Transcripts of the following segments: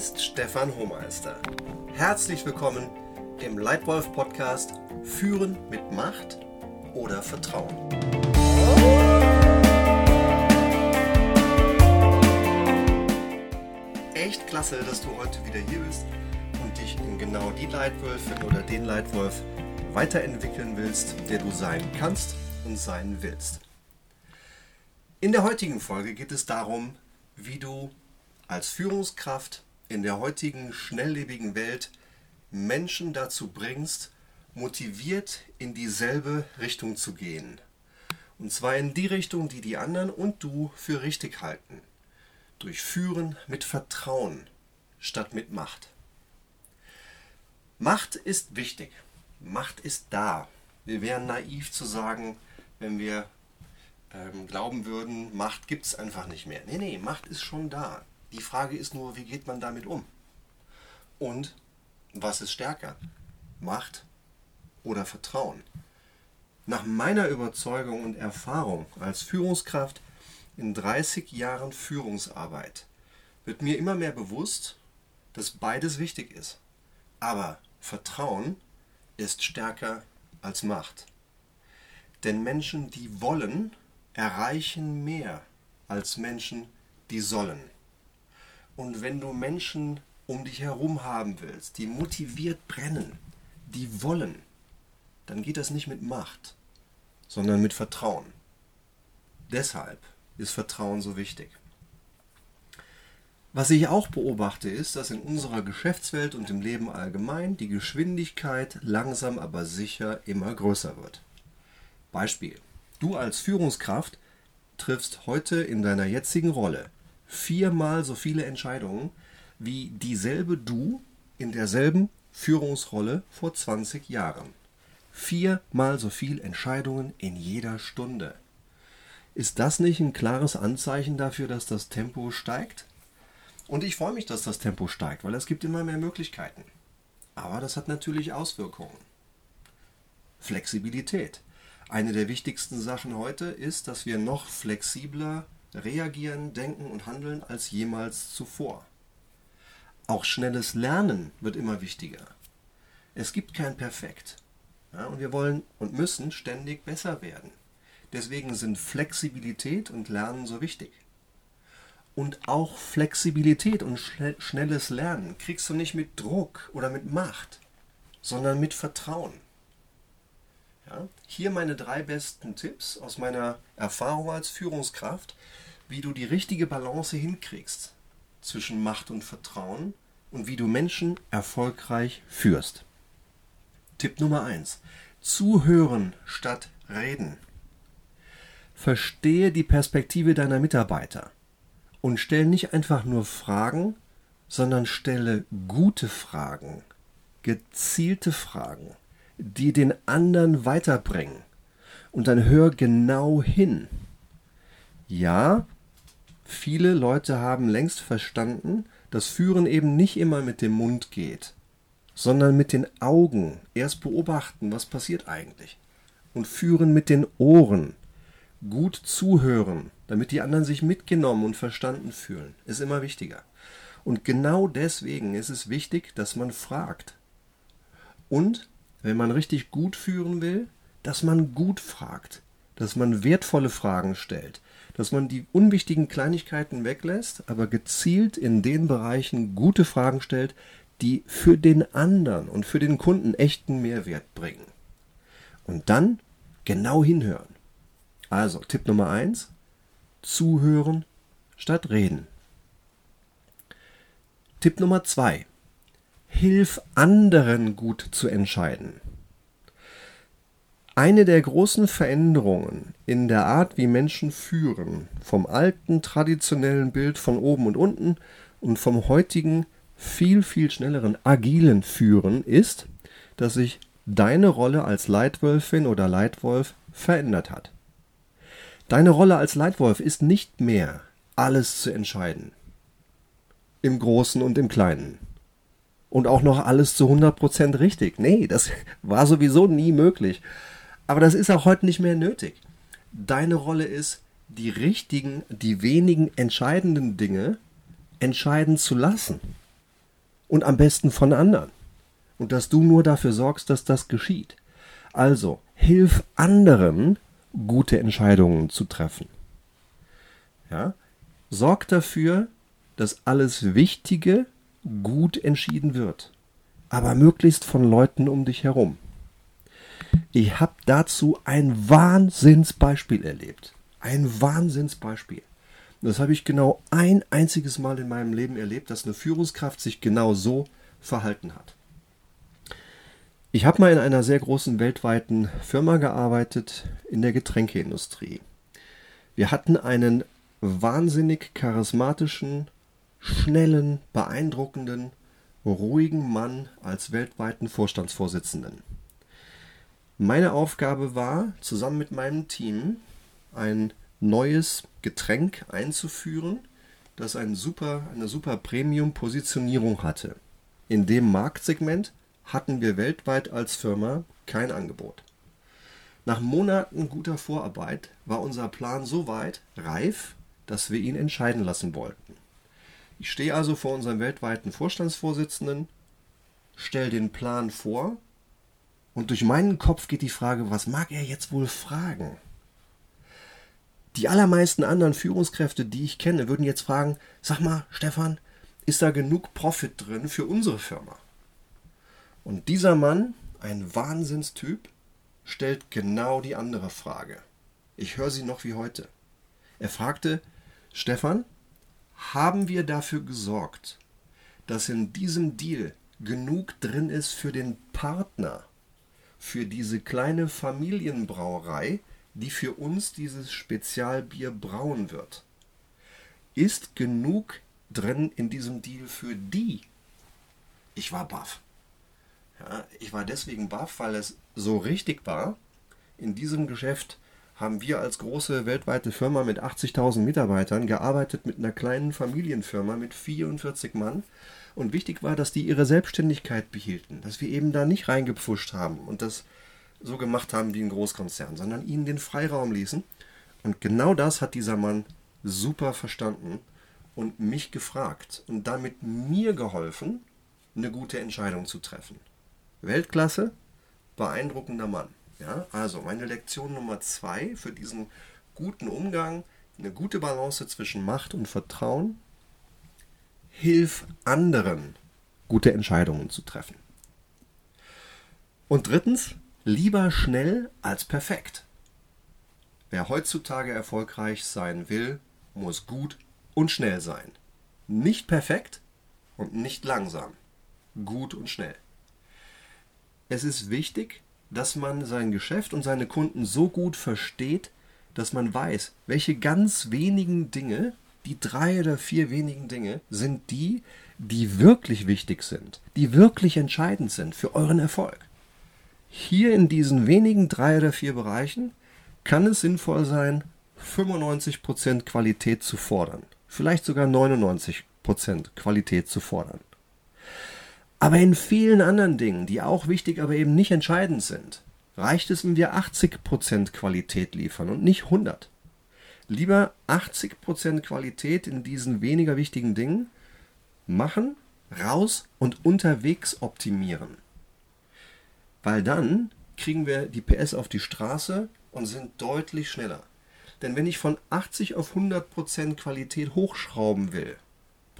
ist Stefan Hohmeister. Herzlich willkommen im Leitwolf Podcast Führen mit Macht oder Vertrauen. Echt klasse, dass du heute wieder hier bist und dich in genau die Leitwölfin oder den Leitwolf weiterentwickeln willst, der du sein kannst und sein willst. In der heutigen Folge geht es darum, wie du als Führungskraft in der heutigen schnelllebigen Welt Menschen dazu bringst, motiviert in dieselbe Richtung zu gehen. Und zwar in die Richtung, die die anderen und du für richtig halten. Durch Führen mit Vertrauen statt mit Macht. Macht ist wichtig. Macht ist da. Wir wären naiv zu sagen, wenn wir ähm, glauben würden, Macht gibt es einfach nicht mehr. Nee, nee, Macht ist schon da. Die Frage ist nur, wie geht man damit um? Und was ist stärker? Macht oder Vertrauen? Nach meiner Überzeugung und Erfahrung als Führungskraft in 30 Jahren Führungsarbeit wird mir immer mehr bewusst, dass beides wichtig ist. Aber Vertrauen ist stärker als Macht. Denn Menschen, die wollen, erreichen mehr als Menschen, die sollen. Und wenn du Menschen um dich herum haben willst, die motiviert brennen, die wollen, dann geht das nicht mit Macht, sondern mit Vertrauen. Deshalb ist Vertrauen so wichtig. Was ich auch beobachte, ist, dass in unserer Geschäftswelt und im Leben allgemein die Geschwindigkeit langsam aber sicher immer größer wird. Beispiel. Du als Führungskraft triffst heute in deiner jetzigen Rolle viermal so viele Entscheidungen wie dieselbe du in derselben Führungsrolle vor 20 Jahren. Viermal so viel Entscheidungen in jeder Stunde. Ist das nicht ein klares Anzeichen dafür, dass das Tempo steigt? Und ich freue mich, dass das Tempo steigt, weil es gibt immer mehr Möglichkeiten. Aber das hat natürlich Auswirkungen. Flexibilität. Eine der wichtigsten Sachen heute ist, dass wir noch flexibler reagieren, denken und handeln als jemals zuvor. Auch schnelles Lernen wird immer wichtiger. Es gibt kein Perfekt. Ja, und wir wollen und müssen ständig besser werden. Deswegen sind Flexibilität und Lernen so wichtig. Und auch Flexibilität und schnelles Lernen kriegst du nicht mit Druck oder mit Macht, sondern mit Vertrauen. Ja, hier meine drei besten Tipps aus meiner Erfahrung als Führungskraft, wie du die richtige Balance hinkriegst zwischen Macht und Vertrauen und wie du Menschen erfolgreich führst. Tipp Nummer 1. Zuhören statt reden. Verstehe die Perspektive deiner Mitarbeiter und stell nicht einfach nur Fragen, sondern stelle gute Fragen, gezielte Fragen, die den anderen weiterbringen. Und dann hör genau hin. Ja, Viele Leute haben längst verstanden, dass Führen eben nicht immer mit dem Mund geht, sondern mit den Augen. Erst beobachten, was passiert eigentlich. Und führen mit den Ohren. Gut zuhören, damit die anderen sich mitgenommen und verstanden fühlen, ist immer wichtiger. Und genau deswegen ist es wichtig, dass man fragt. Und, wenn man richtig gut führen will, dass man gut fragt, dass man wertvolle Fragen stellt, dass man die unwichtigen Kleinigkeiten weglässt, aber gezielt in den Bereichen gute Fragen stellt, die für den anderen und für den Kunden echten Mehrwert bringen. Und dann genau hinhören. Also Tipp Nummer eins: zuhören statt reden. Tipp Nummer zwei: Hilf anderen gut zu entscheiden. Eine der großen Veränderungen in der Art, wie Menschen führen, vom alten traditionellen Bild von oben und unten und vom heutigen viel, viel schnelleren agilen Führen ist, dass sich deine Rolle als Leitwölfin oder Leitwolf verändert hat. Deine Rolle als Leitwolf ist nicht mehr alles zu entscheiden. Im Großen und im Kleinen. Und auch noch alles zu 100% richtig. Nee, das war sowieso nie möglich. Aber das ist auch heute nicht mehr nötig. Deine Rolle ist, die richtigen, die wenigen entscheidenden Dinge entscheiden zu lassen. und am besten von anderen. Und dass du nur dafür sorgst, dass das geschieht. Also, hilf anderen, gute Entscheidungen zu treffen. Ja? Sorg dafür, dass alles Wichtige gut entschieden wird, aber möglichst von Leuten um dich herum. Ich habe dazu ein Wahnsinnsbeispiel erlebt. Ein Wahnsinnsbeispiel. Das habe ich genau ein einziges Mal in meinem Leben erlebt, dass eine Führungskraft sich genau so verhalten hat. Ich habe mal in einer sehr großen weltweiten Firma gearbeitet in der Getränkeindustrie. Wir hatten einen wahnsinnig charismatischen, schnellen, beeindruckenden, ruhigen Mann als weltweiten Vorstandsvorsitzenden. Meine Aufgabe war, zusammen mit meinem Team ein neues Getränk einzuführen, das ein super, eine super Premium-Positionierung hatte. In dem Marktsegment hatten wir weltweit als Firma kein Angebot. Nach Monaten guter Vorarbeit war unser Plan so weit reif, dass wir ihn entscheiden lassen wollten. Ich stehe also vor unserem weltweiten Vorstandsvorsitzenden, stelle den Plan vor und durch meinen Kopf geht die Frage, was mag er jetzt wohl fragen? Die allermeisten anderen Führungskräfte, die ich kenne, würden jetzt fragen, sag mal, Stefan, ist da genug Profit drin für unsere Firma? Und dieser Mann, ein Wahnsinnstyp, stellt genau die andere Frage. Ich höre sie noch wie heute. Er fragte, Stefan, haben wir dafür gesorgt, dass in diesem Deal genug drin ist für den Partner, für diese kleine Familienbrauerei, die für uns dieses Spezialbier brauen wird? Ist genug drin in diesem Deal für die? Ich war baff. Ja, ich war deswegen baff, weil es so richtig war. In diesem Geschäft haben wir als große weltweite Firma mit 80.000 Mitarbeitern gearbeitet mit einer kleinen Familienfirma mit 44 Mann. Und wichtig war, dass die ihre Selbstständigkeit behielten, dass wir eben da nicht reingepfuscht haben und das so gemacht haben wie ein Großkonzern, sondern ihnen den Freiraum ließen. Und genau das hat dieser Mann super verstanden und mich gefragt und damit mir geholfen, eine gute Entscheidung zu treffen. Weltklasse, beeindruckender Mann. Ja, also meine Lektion Nummer zwei für diesen guten Umgang, eine gute Balance zwischen Macht und Vertrauen. Hilf anderen, gute Entscheidungen zu treffen. Und drittens, lieber schnell als perfekt. Wer heutzutage erfolgreich sein will, muss gut und schnell sein. Nicht perfekt und nicht langsam. Gut und schnell. Es ist wichtig, dass man sein Geschäft und seine Kunden so gut versteht, dass man weiß, welche ganz wenigen Dinge, die drei oder vier wenigen Dinge, sind die, die wirklich wichtig sind, die wirklich entscheidend sind für euren Erfolg. Hier in diesen wenigen drei oder vier Bereichen kann es sinnvoll sein, 95% Qualität zu fordern, vielleicht sogar 99% Qualität zu fordern. Aber in vielen anderen Dingen, die auch wichtig, aber eben nicht entscheidend sind, reicht es, wenn wir 80% Qualität liefern und nicht 100. Lieber 80% Qualität in diesen weniger wichtigen Dingen machen, raus und unterwegs optimieren. Weil dann kriegen wir die PS auf die Straße und sind deutlich schneller. Denn wenn ich von 80 auf 100% Qualität hochschrauben will,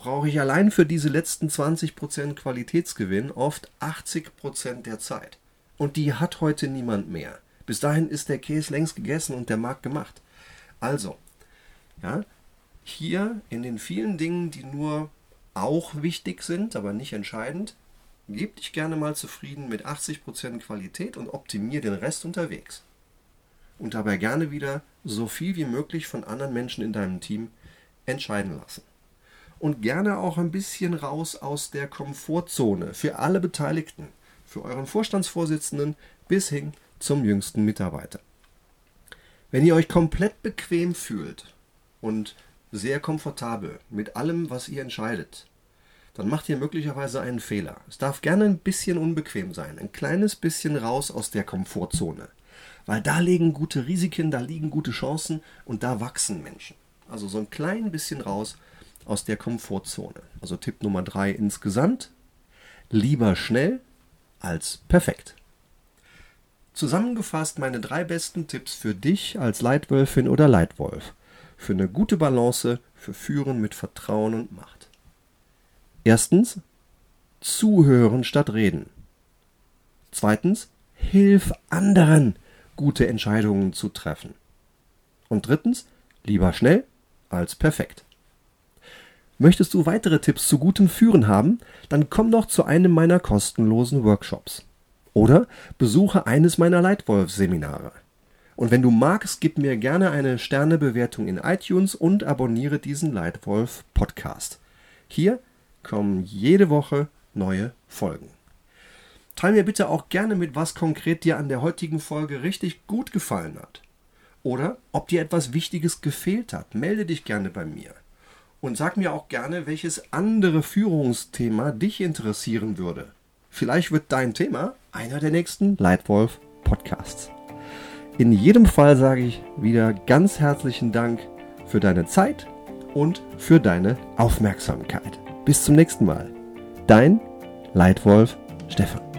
brauche ich allein für diese letzten 20% Qualitätsgewinn oft 80% der Zeit. Und die hat heute niemand mehr. Bis dahin ist der Käse längst gegessen und der Markt gemacht. Also, ja, hier in den vielen Dingen, die nur auch wichtig sind, aber nicht entscheidend, gib dich gerne mal zufrieden mit 80% Qualität und optimier den Rest unterwegs. Und dabei gerne wieder so viel wie möglich von anderen Menschen in deinem Team entscheiden lassen und gerne auch ein bisschen raus aus der Komfortzone für alle Beteiligten, für euren Vorstandsvorsitzenden bis hin zum jüngsten Mitarbeiter. Wenn ihr euch komplett bequem fühlt und sehr komfortabel mit allem, was ihr entscheidet, dann macht ihr möglicherweise einen Fehler. Es darf gerne ein bisschen unbequem sein, ein kleines bisschen raus aus der Komfortzone. Weil da liegen gute Risiken, da liegen gute Chancen und da wachsen Menschen. Also so ein klein bisschen raus aus der Komfortzone. Also Tipp Nummer drei insgesamt, Lieber schnell als perfekt. Zusammengefasst meine drei besten Tipps für dich als Leitwölfin oder Leitwolf. Für eine gute Balance, für Führen mit Vertrauen und Macht. Erstens, zuhören statt reden. Zweitens, hilf anderen, gute Entscheidungen zu treffen. Und drittens, lieber schnell als perfekt. Möchtest du weitere Tipps zu gutem Führen haben, dann komm doch zu einem meiner kostenlosen Workshops. Oder besuche eines meiner Leitwolf-Seminare. Und wenn du magst, gib mir gerne eine Sternebewertung in iTunes und abonniere diesen Leitwolf Podcast. Hier kommen jede Woche neue Folgen. Teil mir bitte auch gerne mit, was konkret dir an der heutigen Folge richtig gut gefallen hat. Oder ob dir etwas Wichtiges gefehlt hat. Melde dich gerne bei mir. Und sag mir auch gerne, welches andere Führungsthema dich interessieren würde. Vielleicht wird dein Thema einer der nächsten Leitwolf Podcasts. In jedem Fall sage ich wieder ganz herzlichen Dank für deine Zeit und für deine Aufmerksamkeit. Bis zum nächsten Mal. Dein Leitwolf Stefan.